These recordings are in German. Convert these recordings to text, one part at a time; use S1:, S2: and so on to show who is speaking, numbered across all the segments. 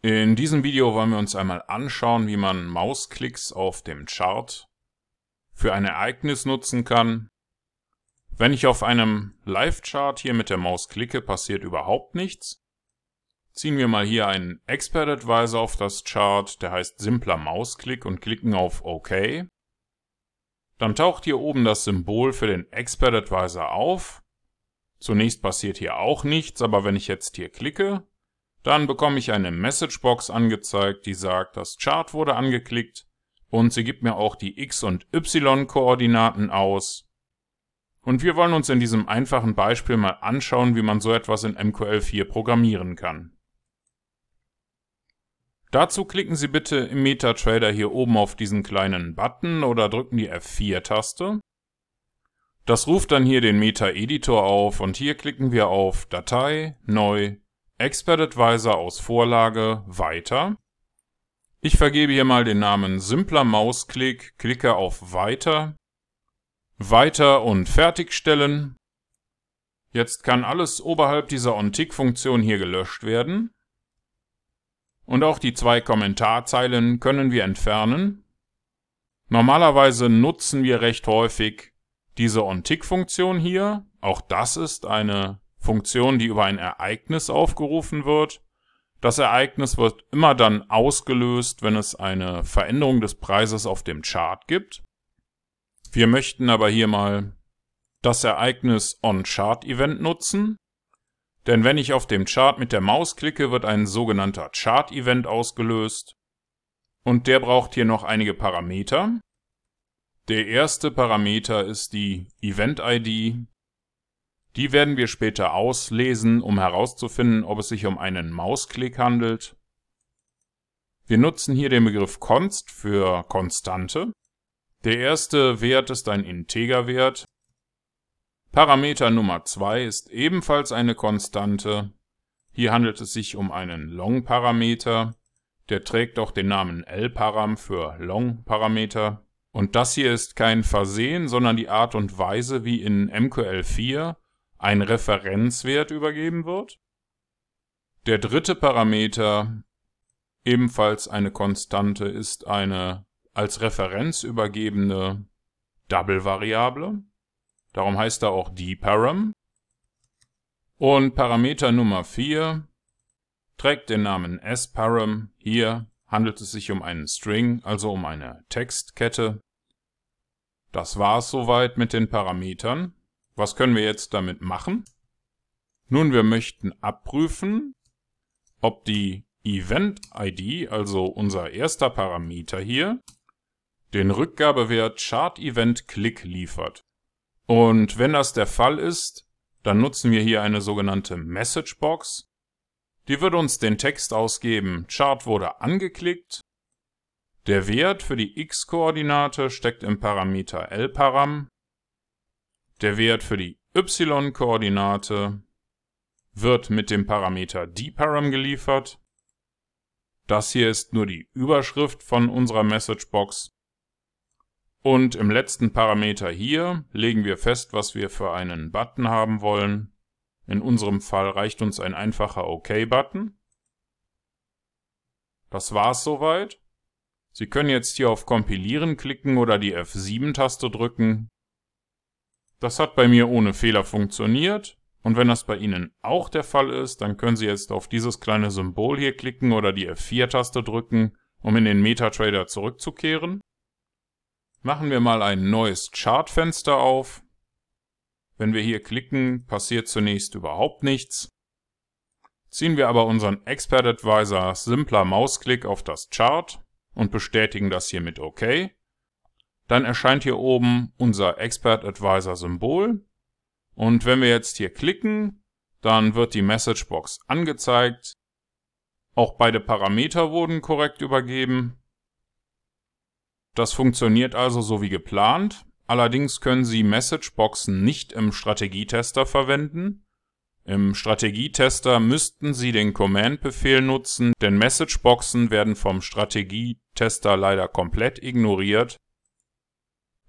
S1: In diesem Video wollen wir uns einmal anschauen, wie man Mausklicks auf dem Chart für ein Ereignis nutzen kann. Wenn ich auf einem Live-Chart hier mit der Maus klicke, passiert überhaupt nichts. Ziehen wir mal hier einen Expert Advisor auf das Chart, der heißt simpler Mausklick und klicken auf OK. Dann taucht hier oben das Symbol für den Expert Advisor auf. Zunächst passiert hier auch nichts, aber wenn ich jetzt hier klicke, dann bekomme ich eine Messagebox angezeigt, die sagt, das Chart wurde angeklickt und sie gibt mir auch die X- und Y-Koordinaten aus. Und wir wollen uns in diesem einfachen Beispiel mal anschauen, wie man so etwas in MQL4 programmieren kann. Dazu klicken Sie bitte im MetaTrader hier oben auf diesen kleinen Button oder drücken die F4-Taste. Das ruft dann hier den Meta-Editor auf und hier klicken wir auf Datei, Neu, Expert Advisor aus Vorlage Weiter. Ich vergebe hier mal den Namen simpler Mausklick, klicke auf Weiter, Weiter und Fertigstellen. Jetzt kann alles oberhalb dieser OnTick-Funktion hier gelöscht werden. Und auch die zwei Kommentarzeilen können wir entfernen. Normalerweise nutzen wir recht häufig diese OnTick-Funktion hier. Auch das ist eine Funktion, die über ein Ereignis aufgerufen wird. Das Ereignis wird immer dann ausgelöst, wenn es eine Veränderung des Preises auf dem Chart gibt. Wir möchten aber hier mal das Ereignis OnChart-Event nutzen. Denn wenn ich auf dem Chart mit der Maus klicke, wird ein sogenannter Chart-Event ausgelöst. Und der braucht hier noch einige Parameter. Der erste Parameter ist die Event-ID, die werden wir später auslesen, um herauszufinden, ob es sich um einen Mausklick handelt. Wir nutzen hier den Begriff const für Konstante. Der erste Wert ist ein Integerwert. Parameter Nummer 2 ist ebenfalls eine Konstante. Hier handelt es sich um einen Long-Parameter. Der trägt auch den Namen L-Param für Long-Parameter. Und das hier ist kein Versehen, sondern die Art und Weise, wie in MQL4 ein Referenzwert übergeben wird. Der dritte Parameter, ebenfalls eine Konstante, ist eine als Referenz übergebene Double-Variable. Darum heißt er auch dparam. Und Parameter Nummer 4 trägt den Namen sparam. Hier handelt es sich um einen String, also um eine Textkette. Das war's soweit mit den Parametern. Was können wir jetzt damit machen? Nun, wir möchten abprüfen, ob die Event-ID, also unser erster Parameter hier, den Rückgabewert Chart-Event-Click liefert. Und wenn das der Fall ist, dann nutzen wir hier eine sogenannte Messagebox. Die wird uns den Text ausgeben, Chart wurde angeklickt. Der Wert für die x-Koordinate steckt im Parameter lparam der Wert für die y-Koordinate wird mit dem Parameter dparam geliefert. Das hier ist nur die Überschrift von unserer Messagebox. Und im letzten Parameter hier legen wir fest, was wir für einen Button haben wollen. In unserem Fall reicht uns ein einfacher OK-Button. Das war's soweit. Sie können jetzt hier auf Kompilieren klicken oder die F7-Taste drücken. Das hat bei mir ohne Fehler funktioniert. Und wenn das bei Ihnen auch der Fall ist, dann können Sie jetzt auf dieses kleine Symbol hier klicken oder die F4-Taste drücken, um in den MetaTrader zurückzukehren. Machen wir mal ein neues Chartfenster auf. Wenn wir hier klicken, passiert zunächst überhaupt nichts. Ziehen wir aber unseren Expert Advisor simpler Mausklick auf das Chart und bestätigen das hier mit OK, dann erscheint hier oben unser Expert Advisor Symbol. Und wenn wir jetzt hier klicken, dann wird die Messagebox angezeigt. Auch beide Parameter wurden korrekt übergeben. Das funktioniert also so wie geplant. Allerdings können Sie Messageboxen nicht im Strategietester verwenden. Im Strategietester müssten Sie den Command-Befehl nutzen, denn Messageboxen werden vom Strategietester leider komplett ignoriert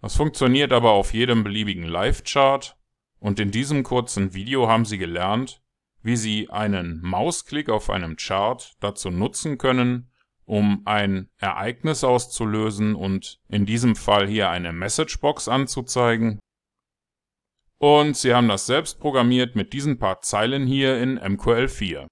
S1: das funktioniert aber auf jedem beliebigen Live-Chart und in diesem kurzen Video haben Sie gelernt, wie Sie einen Mausklick auf einem Chart dazu nutzen können, um ein Ereignis auszulösen und in diesem Fall hier eine Messagebox anzuzeigen. Und Sie haben das selbst programmiert mit diesen paar Zeilen hier in MQL4.